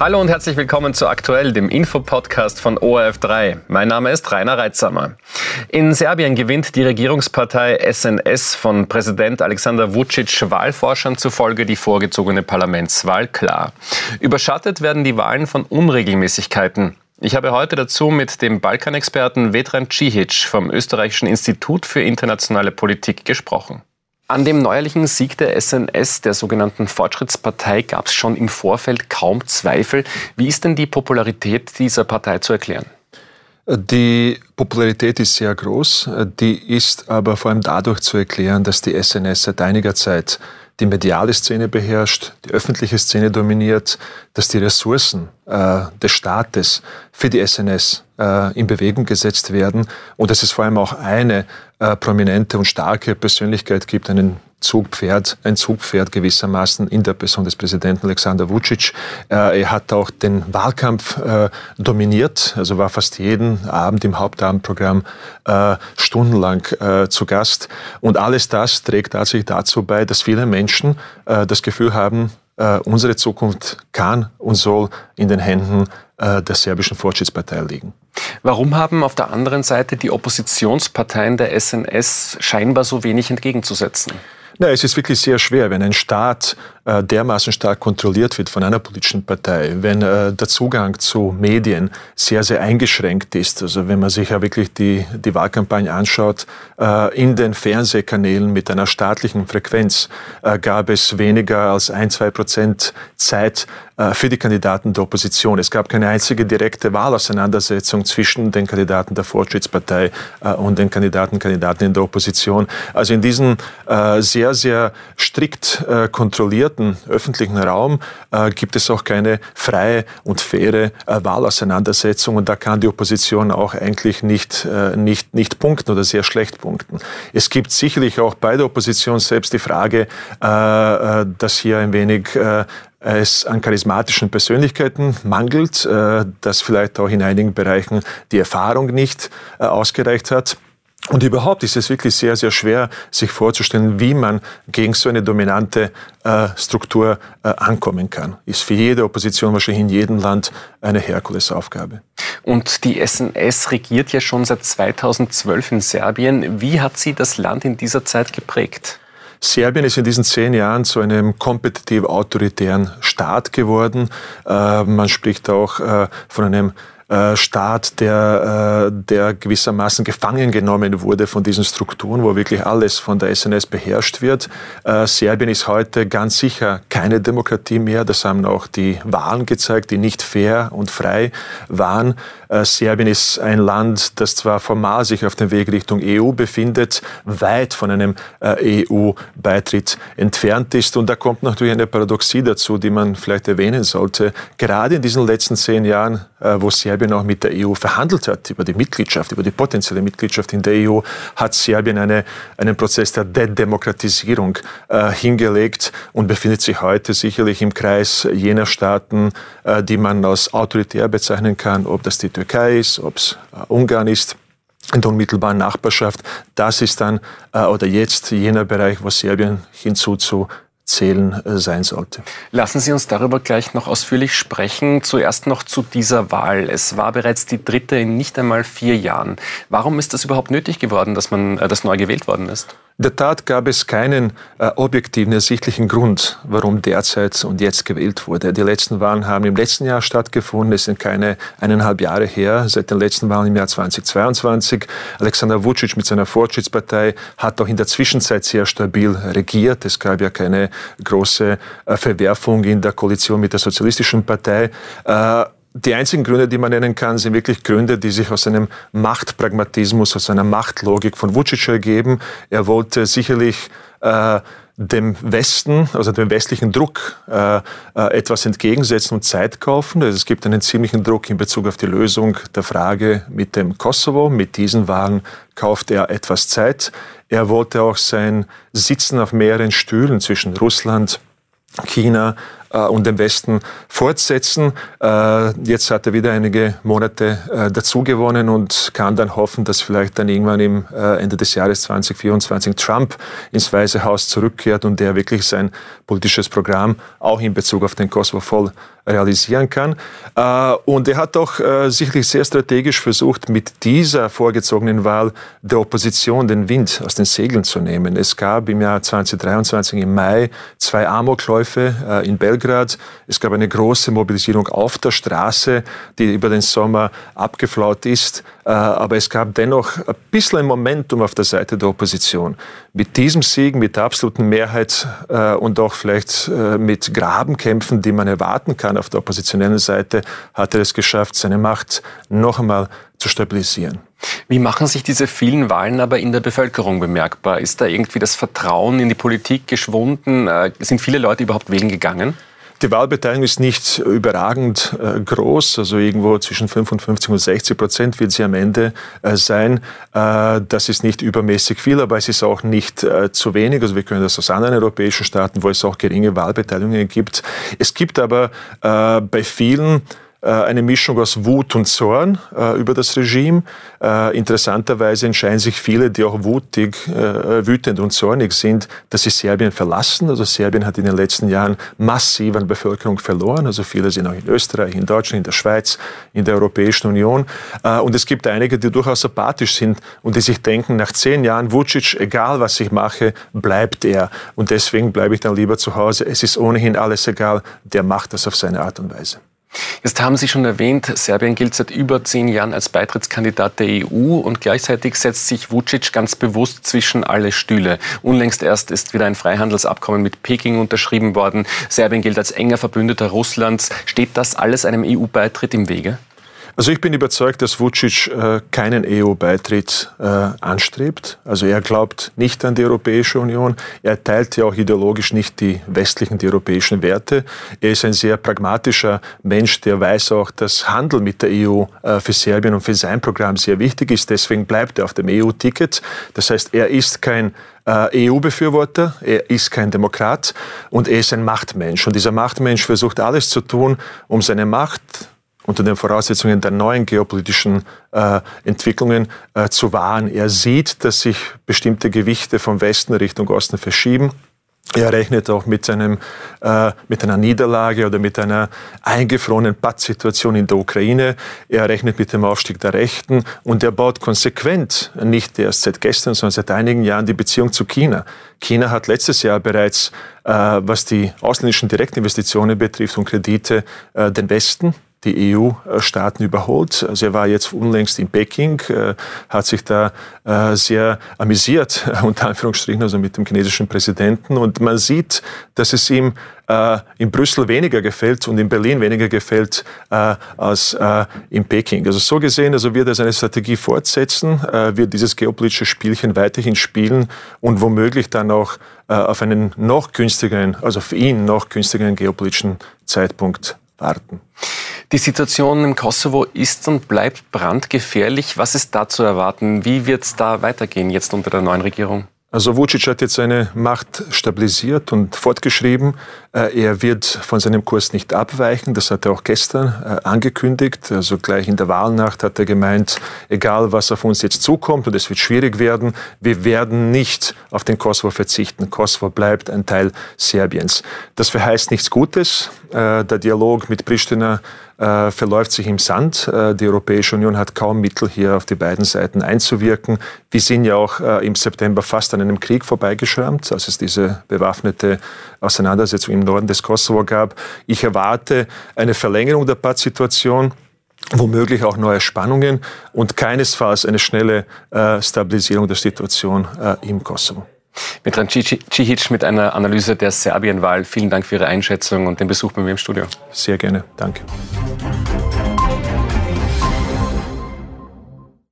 Hallo und herzlich willkommen zu Aktuell, dem Infopodcast von ORF3. Mein Name ist Rainer Reitsamer. In Serbien gewinnt die Regierungspartei SNS von Präsident Alexander Vucic Wahlforschern zufolge die vorgezogene Parlamentswahl klar. Überschattet werden die Wahlen von Unregelmäßigkeiten. Ich habe heute dazu mit dem Balkanexperten Vedran Cihic vom Österreichischen Institut für internationale Politik gesprochen. An dem neuerlichen Sieg der SNS, der sogenannten Fortschrittspartei, gab es schon im Vorfeld kaum Zweifel. Wie ist denn die Popularität dieser Partei zu erklären? Die Popularität ist sehr groß. Die ist aber vor allem dadurch zu erklären, dass die SNS seit einiger Zeit die mediale Szene beherrscht, die öffentliche Szene dominiert, dass die Ressourcen äh, des Staates für die SNS äh, in Bewegung gesetzt werden und dass es vor allem auch eine äh, prominente und starke Persönlichkeit gibt, einen Zugpferd, ein Zugpferd gewissermaßen in der Person des Präsidenten Alexander Vucic. Äh, er hat auch den Wahlkampf äh, dominiert, also war fast jeden Abend im Hauptabendprogramm äh, stundenlang zu Gast. Und alles das trägt tatsächlich dazu bei, dass viele Menschen das Gefühl haben, unsere Zukunft kann und soll in den Händen der serbischen Fortschrittspartei liegen. Warum haben auf der anderen Seite die Oppositionsparteien der SNS scheinbar so wenig entgegenzusetzen? Na, es ist wirklich sehr schwer, wenn ein Staat äh, dermaßen stark kontrolliert wird von einer politischen Partei, wenn äh, der Zugang zu Medien sehr, sehr eingeschränkt ist. Also wenn man sich ja wirklich die, die Wahlkampagne anschaut, äh, in den Fernsehkanälen mit einer staatlichen Frequenz äh, gab es weniger als ein, zwei Prozent Zeit äh, für die Kandidaten der Opposition. Es gab keine einzige direkte Wahlauseinandersetzung zwischen den Kandidaten der Fortschrittspartei äh, und den Kandidaten, Kandidaten in der Opposition. Also in diesem sehr sehr, sehr strikt äh, kontrollierten öffentlichen Raum äh, gibt es auch keine freie und faire äh, Wahlauseinandersetzung. Und da kann die Opposition auch eigentlich nicht, äh, nicht, nicht punkten oder sehr schlecht punkten. Es gibt sicherlich auch bei der Opposition selbst die Frage, äh, äh, dass hier ein wenig es an charismatischen Persönlichkeiten mangelt, dass vielleicht auch in einigen Bereichen die Erfahrung nicht ausgereicht hat. Und überhaupt ist es wirklich sehr, sehr schwer, sich vorzustellen, wie man gegen so eine dominante äh, Struktur äh, ankommen kann. Ist für jede Opposition wahrscheinlich in jedem Land eine Herkulesaufgabe. Und die SNS regiert ja schon seit 2012 in Serbien. Wie hat sie das Land in dieser Zeit geprägt? Serbien ist in diesen zehn Jahren zu einem kompetitiv autoritären Staat geworden. Äh, man spricht auch äh, von einem äh, Staat, der, äh, der gewissermaßen gefangen genommen wurde von diesen Strukturen, wo wirklich alles von der SNS beherrscht wird. Äh, Serbien ist heute ganz sicher keine Demokratie mehr. Das haben auch die Wahlen gezeigt, die nicht fair und frei waren. Serbien ist ein Land, das zwar formal sich auf dem Weg Richtung EU befindet, weit von einem EU-Beitritt entfernt ist. Und da kommt natürlich eine Paradoxie dazu, die man vielleicht erwähnen sollte. Gerade in diesen letzten zehn Jahren, wo Serbien auch mit der EU verhandelt hat, über die Mitgliedschaft, über die potenzielle Mitgliedschaft in der EU, hat Serbien eine, einen Prozess der Dedemokratisierung äh, hingelegt und befindet sich heute sicherlich im Kreis jener Staaten, äh, die man als autoritär bezeichnen kann, ob das die Türkei ist, ob es äh, Ungarn ist in der unmittelbaren Nachbarschaft. Das ist dann äh, oder jetzt jener Bereich, wo Serbien hinzuzu zählen äh, sein sollte. Lassen Sie uns darüber gleich noch ausführlich sprechen. Zuerst noch zu dieser Wahl. Es war bereits die dritte in nicht einmal vier Jahren. Warum ist das überhaupt nötig geworden, dass man äh, das neu gewählt worden ist? In der Tat gab es keinen äh, objektiven, ersichtlichen Grund, warum derzeit und jetzt gewählt wurde. Die letzten Wahlen haben im letzten Jahr stattgefunden. Es sind keine eineinhalb Jahre her, seit den letzten Wahlen im Jahr 2022. Alexander Vucic mit seiner Fortschrittspartei hat auch in der Zwischenzeit sehr stabil regiert. Es gab ja keine große äh, Verwerfung in der Koalition mit der Sozialistischen Partei. Äh, die einzigen Gründe, die man nennen kann, sind wirklich Gründe, die sich aus einem Machtpragmatismus, aus einer Machtlogik von Vucic ergeben. Er wollte sicherlich äh, dem Westen, also dem westlichen Druck, äh, äh, etwas entgegensetzen und Zeit kaufen. Also es gibt einen ziemlichen Druck in Bezug auf die Lösung der Frage mit dem Kosovo. Mit diesen Wahlen kauft er etwas Zeit. Er wollte auch sein Sitzen auf mehreren Stühlen zwischen Russland, China und dem Westen fortsetzen. Äh, jetzt hat er wieder einige Monate äh, dazugewonnen und kann dann hoffen, dass vielleicht dann irgendwann im äh, Ende des Jahres 2024 Trump ins Weiße Haus zurückkehrt und der wirklich sein politisches Programm auch in Bezug auf den Kosovo voll realisieren kann. Äh, und er hat auch äh, sicherlich sehr strategisch versucht, mit dieser vorgezogenen Wahl der Opposition den Wind aus den Segeln zu nehmen. Es gab im Jahr 2023 im Mai zwei Amokläufe äh, in Belgrad. Es gab eine große Mobilisierung auf der Straße, die über den Sommer abgeflaut ist. Aber es gab dennoch ein bisschen Momentum auf der Seite der Opposition. Mit diesem Sieg, mit der absoluten Mehrheit und auch vielleicht mit Grabenkämpfen, die man erwarten kann auf der oppositionellen Seite, hat er es geschafft, seine Macht noch einmal zu stabilisieren. Wie machen sich diese vielen Wahlen aber in der Bevölkerung bemerkbar? Ist da irgendwie das Vertrauen in die Politik geschwunden? Äh, sind viele Leute überhaupt wählen gegangen? Die Wahlbeteiligung ist nicht überragend äh, groß, also irgendwo zwischen 55 und 60 Prozent wird sie am Ende äh, sein. Äh, das ist nicht übermäßig viel, aber es ist auch nicht zu wenig. Also wir können das aus anderen europäischen Staaten, wo es auch geringe Wahlbeteiligungen gibt. Es gibt aber bei vielen eine Mischung aus Wut und Zorn äh, über das Regime. Äh, interessanterweise entscheiden sich viele, die auch wutig, äh, wütend und zornig sind, dass sie Serbien verlassen. Also Serbien hat in den letzten Jahren massiv an Bevölkerung verloren. Also viele sind auch in Österreich, in Deutschland, in der Schweiz, in der Europäischen Union. Äh, und es gibt einige, die durchaus apathisch sind und die sich denken, nach zehn Jahren Vucic, egal was ich mache, bleibt er. Und deswegen bleibe ich dann lieber zu Hause. Es ist ohnehin alles egal. Der macht das auf seine Art und Weise. Jetzt haben Sie schon erwähnt, Serbien gilt seit über zehn Jahren als Beitrittskandidat der EU und gleichzeitig setzt sich Vucic ganz bewusst zwischen alle Stühle. Unlängst erst ist wieder ein Freihandelsabkommen mit Peking unterschrieben worden. Serbien gilt als enger Verbündeter Russlands. Steht das alles einem EU-Beitritt im Wege? Also ich bin überzeugt, dass Vucic äh, keinen EU-Beitritt äh, anstrebt. Also er glaubt nicht an die Europäische Union. Er teilt ja auch ideologisch nicht die westlichen, die europäischen Werte. Er ist ein sehr pragmatischer Mensch, der weiß auch, dass Handel mit der EU äh, für Serbien und für sein Programm sehr wichtig ist. Deswegen bleibt er auf dem EU-Ticket. Das heißt, er ist kein äh, EU-Befürworter, er ist kein Demokrat und er ist ein Machtmensch. Und dieser Machtmensch versucht alles zu tun, um seine Macht unter den Voraussetzungen der neuen geopolitischen äh, Entwicklungen äh, zu wahren. Er sieht, dass sich bestimmte Gewichte vom Westen Richtung Osten verschieben. Er rechnet auch mit, einem, äh, mit einer Niederlage oder mit einer eingefrorenen Pattsituation in der Ukraine. Er rechnet mit dem Aufstieg der Rechten und er baut konsequent, nicht erst seit gestern, sondern seit einigen Jahren, die Beziehung zu China. China hat letztes Jahr bereits, äh, was die ausländischen Direktinvestitionen betrifft und Kredite, äh, den Westen die EU-Staaten überholt. Also er war jetzt unlängst in Peking, äh, hat sich da äh, sehr amüsiert, unter Anführungsstrichen, also mit dem chinesischen Präsidenten. Und man sieht, dass es ihm äh, in Brüssel weniger gefällt und in Berlin weniger gefällt als in Peking. Also so gesehen, also wird er seine Strategie fortsetzen, wird dieses geopolitische Spielchen weiterhin spielen und womöglich dann auch auf einen noch günstigeren, also für ihn noch günstigeren geopolitischen Zeitpunkt warten. Die Situation im Kosovo ist und bleibt brandgefährlich. Was ist da zu erwarten? Wie wird es da weitergehen jetzt unter der neuen Regierung? Also Vucic hat jetzt seine Macht stabilisiert und fortgeschrieben. Äh, er wird von seinem Kurs nicht abweichen. Das hat er auch gestern äh, angekündigt. Also gleich in der Wahlnacht hat er gemeint, egal was auf uns jetzt zukommt und es wird schwierig werden, wir werden nicht auf den Kosovo verzichten. Kosovo bleibt ein Teil Serbiens. Das verheißt nichts Gutes. Äh, der Dialog mit Pristina verläuft sich im Sand. Die Europäische Union hat kaum Mittel, hier auf die beiden Seiten einzuwirken. Wir sind ja auch im September fast an einem Krieg vorbeigeschwärmt, als es diese bewaffnete Auseinandersetzung im Norden des Kosovo gab. Ich erwarte eine Verlängerung der Paz-Situation womöglich auch neue Spannungen und keinesfalls eine schnelle äh, Stabilisierung der Situation äh, im Kosovo. Mitran Cicic mit einer Analyse der Serbienwahl. Vielen Dank für Ihre Einschätzung und den Besuch bei mir im Studio. Sehr gerne. Danke.